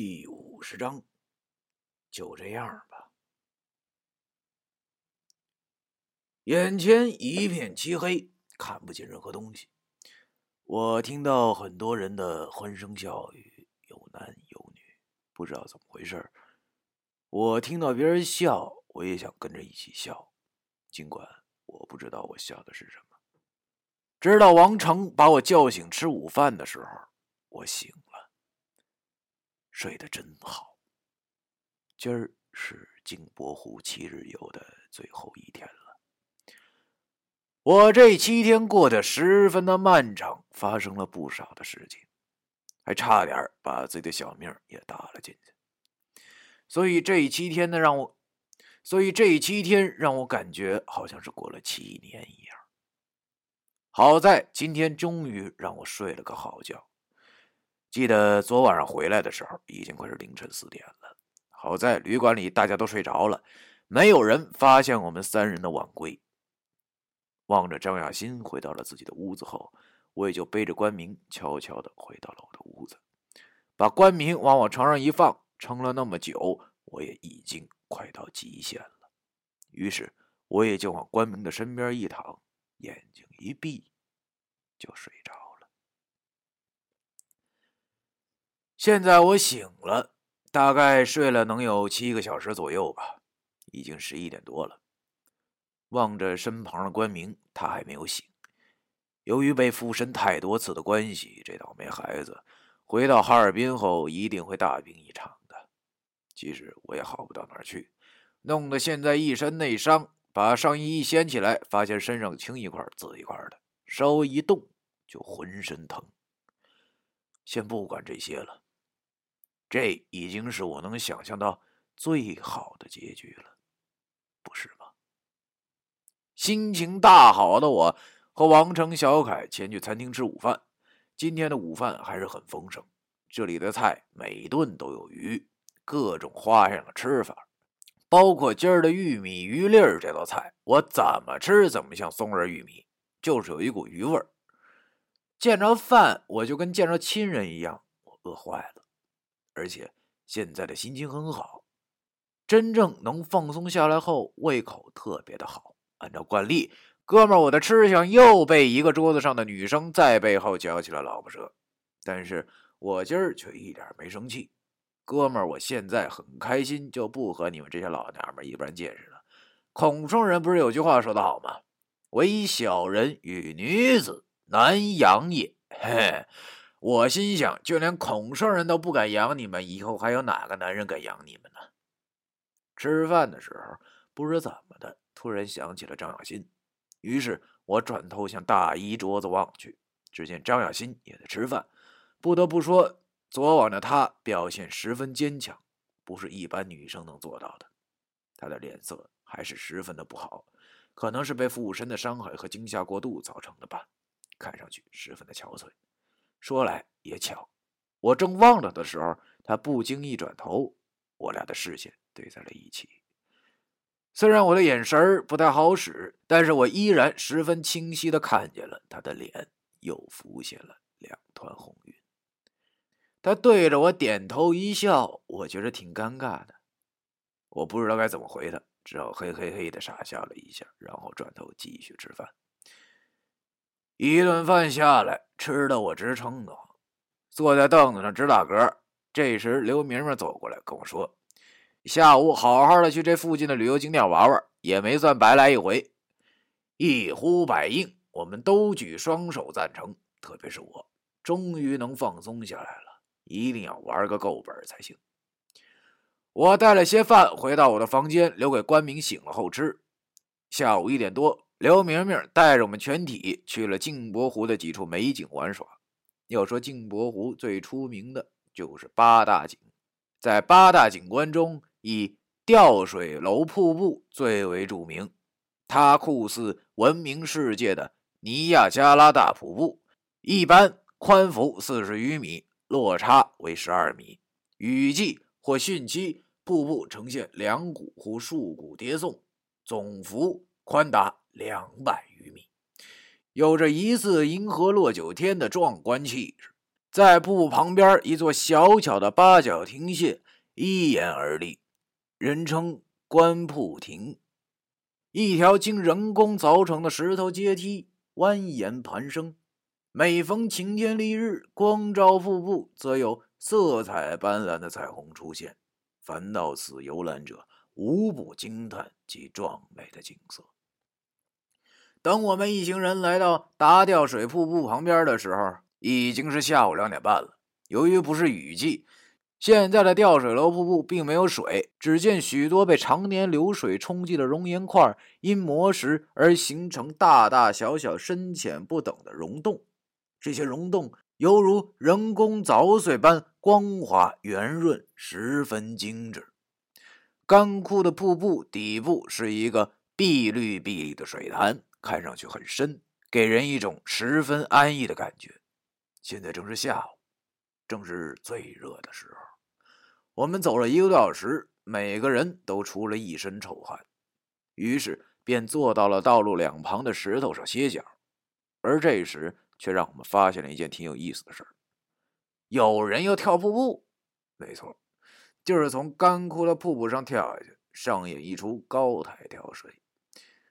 第五十章，就这样吧。眼前一片漆黑，看不见任何东西。我听到很多人的欢声笑语，有男有女，不知道怎么回事我听到别人笑，我也想跟着一起笑，尽管我不知道我笑的是什么。直到王成把我叫醒吃午饭的时候，我醒。睡得真好。今儿是镜泊湖七日游的最后一天了。我这七天过得十分的漫长，发生了不少的事情，还差点把自己的小命也搭了进去。所以这七天呢，让我，所以这七天让我感觉好像是过了七年一样。好在今天终于让我睡了个好觉。记得昨晚上回来的时候，已经快是凌晨四点了。好在旅馆里大家都睡着了，没有人发现我们三人的晚归。望着张雅欣回到了自己的屋子后，我也就背着关明悄悄的回到了我的屋子，把关明往我床上一放。撑了那么久，我也已经快到极限了。于是我也就往关明的身边一躺，眼睛一闭，就睡着。现在我醒了，大概睡了能有七个小时左右吧，已经十一点多了。望着身旁的关明，他还没有醒。由于被附身太多次的关系，这倒霉孩子回到哈尔滨后一定会大病一场的。其实我也好不到哪儿去，弄得现在一身内伤，把上衣一掀起来，发现身上青一块紫一块的，稍微一动就浑身疼。先不管这些了。这已经是我能想象到最好的结局了，不是吗？心情大好的我和王成、小凯前去餐厅吃午饭。今天的午饭还是很丰盛，这里的菜每顿都有鱼，各种花样的吃法，包括今儿的玉米鱼粒儿这道菜，我怎么吃怎么像松仁玉米，就是有一股鱼味儿。见着饭我就跟见着亲人一样，我饿坏了。而且现在的心情很好，真正能放松下来后，胃口特别的好。按照惯例，哥们儿，我的吃相又被一个桌子上的女生在背后嚼起了老婆舌。但是我今儿却一点没生气。哥们儿，我现在很开心，就不和你们这些老娘们一般见识了。孔圣人不是有句话说得好吗？唯小人与女子，难养也。嘿。我心想，就连孔圣人都不敢养你们，以后还有哪个男人敢养你们呢？吃饭的时候，不知怎么的，突然想起了张小新，于是我转头向大衣桌子望去，只见张小新也在吃饭。不得不说，昨晚的他表现十分坚强，不是一般女生能做到的。他的脸色还是十分的不好，可能是被附身的伤害和惊吓过度造成的吧，看上去十分的憔悴。说来也巧，我正望着的时候，他不经意转头，我俩的视线对在了一起。虽然我的眼神不太好使，但是我依然十分清晰的看见了他的脸又浮现了两团红晕。他对着我点头一笑，我觉得挺尴尬的，我不知道该怎么回他，只好嘿嘿嘿的傻笑了一下，然后转头继续吃饭。一顿饭下来，吃的我直撑得慌，坐在凳子上直打嗝。这时，刘明明走过来跟我说：“下午好好的去这附近的旅游景点玩玩，也没算白来一回。”一呼百应，我们都举双手赞成。特别是我，终于能放松下来了，一定要玩个够本才行。我带了些饭回到我的房间，留给关明醒了后吃。下午一点多。刘明明带着我们全体去了镜泊湖的几处美景玩耍。要说镜泊湖最出名的就是八大景，在八大景观中，以吊水楼瀑布最为著名。它酷似闻名世界的尼亚加拉大瀑布，一般宽幅四十余米，落差为十二米。雨季或汛期，瀑布呈现两股或数股叠送，总幅宽达。两百余米，有着疑似银河落九天的壮观气势。在瀑布旁边一座小巧的八角亭榭依岩而立，人称观瀑亭。一条经人工凿成的石头阶梯蜿蜒盘升，每逢晴天丽日，光照瀑布，则有色彩斑斓的彩虹出现。凡到此游览者，无不惊叹其壮美的景色。等我们一行人来到达吊水瀑布旁边的时候，已经是下午两点半了。由于不是雨季，现在的吊水楼瀑布并没有水，只见许多被常年流水冲击的熔岩块因磨蚀而形成大大小小、深浅不等的溶洞。这些溶洞犹如人工凿碎般光滑圆润，十分精致。干枯的瀑布底部是一个碧绿碧绿的水潭。看上去很深，给人一种十分安逸的感觉。现在正是下午，正是最热的时候。我们走了一个多小时，每个人都出了一身臭汗，于是便坐到了道路两旁的石头上歇脚。而这时，却让我们发现了一件挺有意思的事儿：有人要跳瀑布。没错，就是从干枯的瀑布上跳下去，上演一出高台跳水。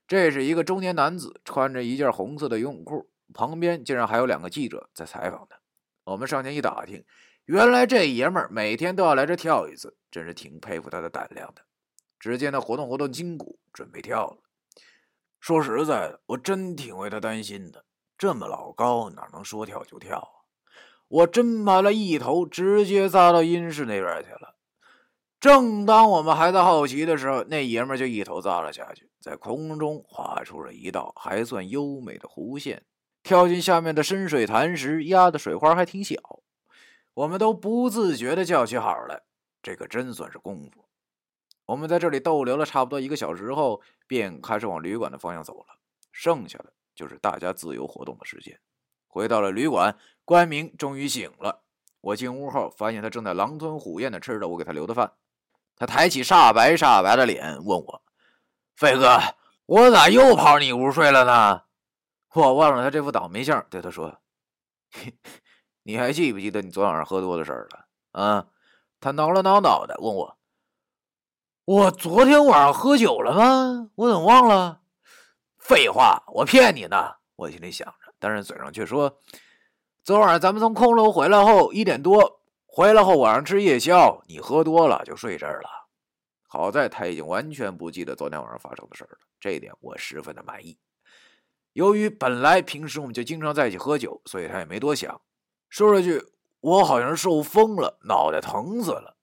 这是一个中年男子，穿着一件红色的游泳裤，旁边竟然还有两个记者在采访他。我们上前一打听，原来这爷们儿每天都要来这跳一次，真是挺佩服他的胆量的。只见他活动活动筋骨，准备跳了。说实在的，我真挺为他担心的。这么老高，哪能说跳就跳啊？我真怕他一头直接扎到阴室那边去了。正当我们还在好奇的时候，那爷们就一头扎了下去，在空中划出了一道还算优美的弧线。跳进下面的深水潭时，压的水花还挺小，我们都不自觉地叫起好来。这可真算是功夫。我们在这里逗留了差不多一个小时后，便开始往旅馆的方向走了。剩下的就是大家自由活动的时间。回到了旅馆，关明终于醒了。我进屋后，发现他正在狼吞虎咽地吃着我给他留的饭。他抬起煞白煞白的脸问我：“飞哥，我咋又跑你屋睡了呢？”我望着他这副倒霉相，对他说：“你还记不记得你昨晚上喝多的事儿了？”啊，他挠了挠脑袋问我：“我昨天晚上喝酒了吗？我怎么忘了？”废话，我骗你呢！我心里想着，但是嘴上却说：“昨晚咱们从空楼回来后一点多。”回来后晚上吃夜宵，你喝多了就睡这儿了。好在他已经完全不记得昨天晚上发生的事了，这一点我十分的满意。由于本来平时我们就经常在一起喝酒，所以他也没多想，说了句：“我好像受风了，脑袋疼死了。”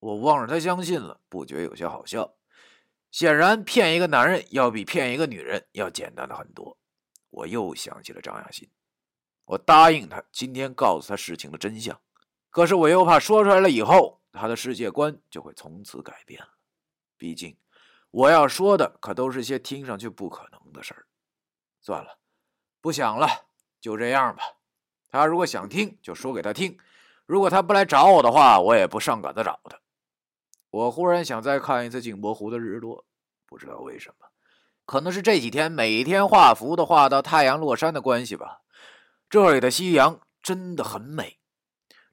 我望着他相信了，不觉有些好笑。显然，骗一个男人要比骗一个女人要简单的很多。我又想起了张亚新，我答应他今天告诉他事情的真相。可是我又怕说出来了以后，他的世界观就会从此改变了。毕竟，我要说的可都是些听上去不可能的事儿。算了，不想了，就这样吧。他如果想听，就说给他听；如果他不来找我的话，我也不上赶着找他。我忽然想再看一次镜泊湖的日落，不知道为什么，可能是这几天每天画符都画到太阳落山的关系吧。这里的夕阳真的很美。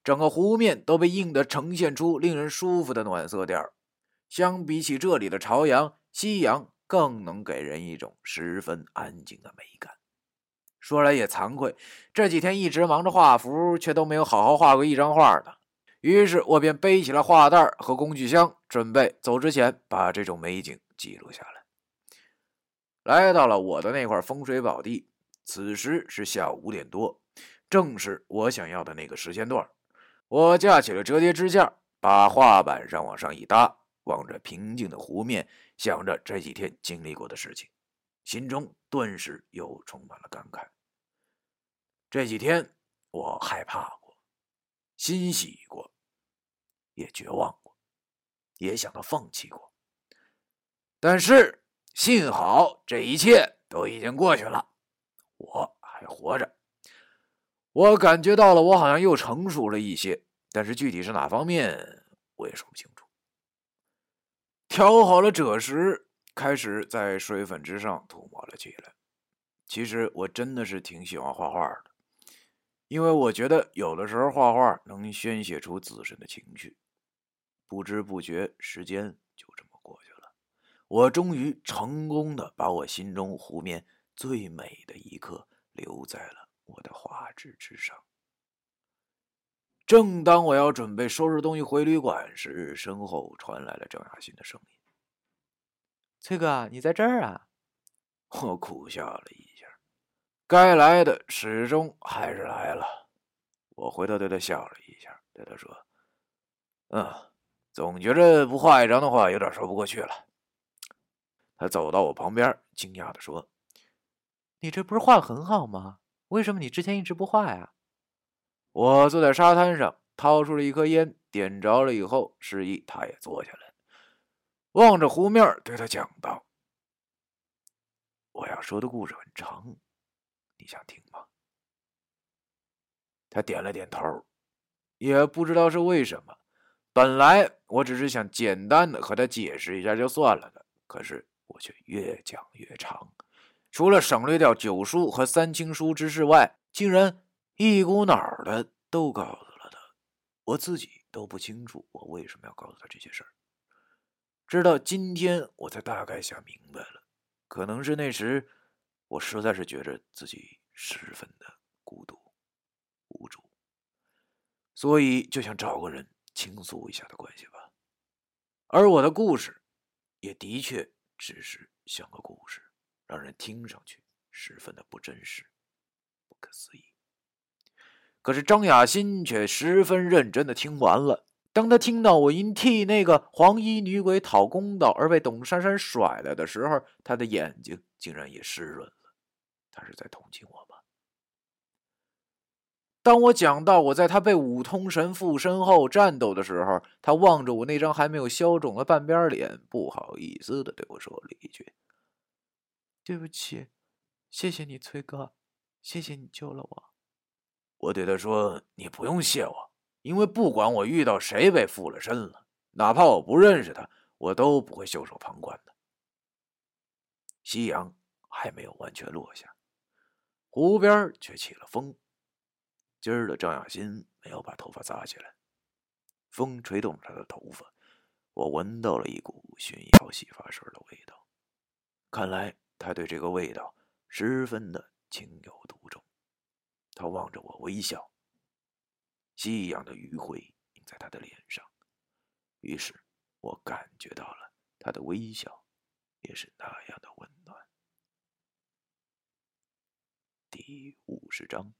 整个湖面都被映得呈现出令人舒服的暖色调，相比起这里的朝阳，夕阳更能给人一种十分安静的美感。说来也惭愧，这几天一直忙着画符，却都没有好好画过一张画呢。于是我便背起了画袋和工具箱，准备走之前把这种美景记录下来。来到了我的那块风水宝地，此时是下午五点多，正是我想要的那个时间段。我架起了折叠支架，把画板上往上一搭，望着平静的湖面，想着这几天经历过的事情，心中顿时又充满了感慨。这几天我害怕过，欣喜过，也绝望过，也想到放弃过，但是幸好这一切都已经过去了，我还活着。我感觉到了，我好像又成熟了一些，但是具体是哪方面，我也说不清楚。调好了赭石，开始在水粉之上涂抹了起来。其实我真的是挺喜欢画画的，因为我觉得有的时候画画能宣泄出自身的情绪。不知不觉，时间就这么过去了。我终于成功的把我心中湖面最美的一刻留在了我的画纸之上。正当我要准备收拾东西回旅馆时，身后传来了张雅欣的声音：“崔哥，你在这儿啊？”我苦笑了一下，该来的始终还是来了。我回头对他笑了一下，对他说：“嗯。”总觉着不画一张的话有点说不过去了。他走到我旁边，惊讶的说：“你这不是画的很好吗？为什么你之前一直不画呀？”我坐在沙滩上，掏出了一颗烟，点着了以后，示意他也坐下来，望着湖面，对他讲道：“我要说的故事很长，你想听吗？”他点了点头，也不知道是为什么。本来我只是想简单的和他解释一下就算了的，可是我却越讲越长，除了省略掉九叔和三清书之事外，竟然一股脑的都告诉了他。我自己都不清楚我为什么要告诉他这些事儿，直到今天我才大概想明白了。可能是那时我实在是觉着自己十分的孤独无助，所以就想找个人。倾诉一下的关系吧，而我的故事，也的确只是像个故事，让人听上去十分的不真实、不可思议。可是张雅欣却十分认真的听完了。当他听到我因替那个黄衣女鬼讨公道而被董珊珊甩了的时候，他的眼睛竟然也湿润了。他是在同情我吗？当我讲到我在他被五通神附身后战斗的时候，他望着我那张还没有消肿的半边脸，不好意思的对我说了一句：“对不起，谢谢你，崔哥，谢谢你救了我。”我对他说：“你不用谢我，因为不管我遇到谁被附了身了，哪怕我不认识他，我都不会袖手旁观的。”夕阳还没有完全落下，湖边却起了风。今儿的张雅欣没有把头发扎起来，风吹动着她的头发，我闻到了一股薰衣草洗发水的味道。看来他对这个味道十分的情有独钟。他望着我微笑，夕阳的余晖映在他的脸上，于是我感觉到了他的微笑也是那样的温暖。第五十章。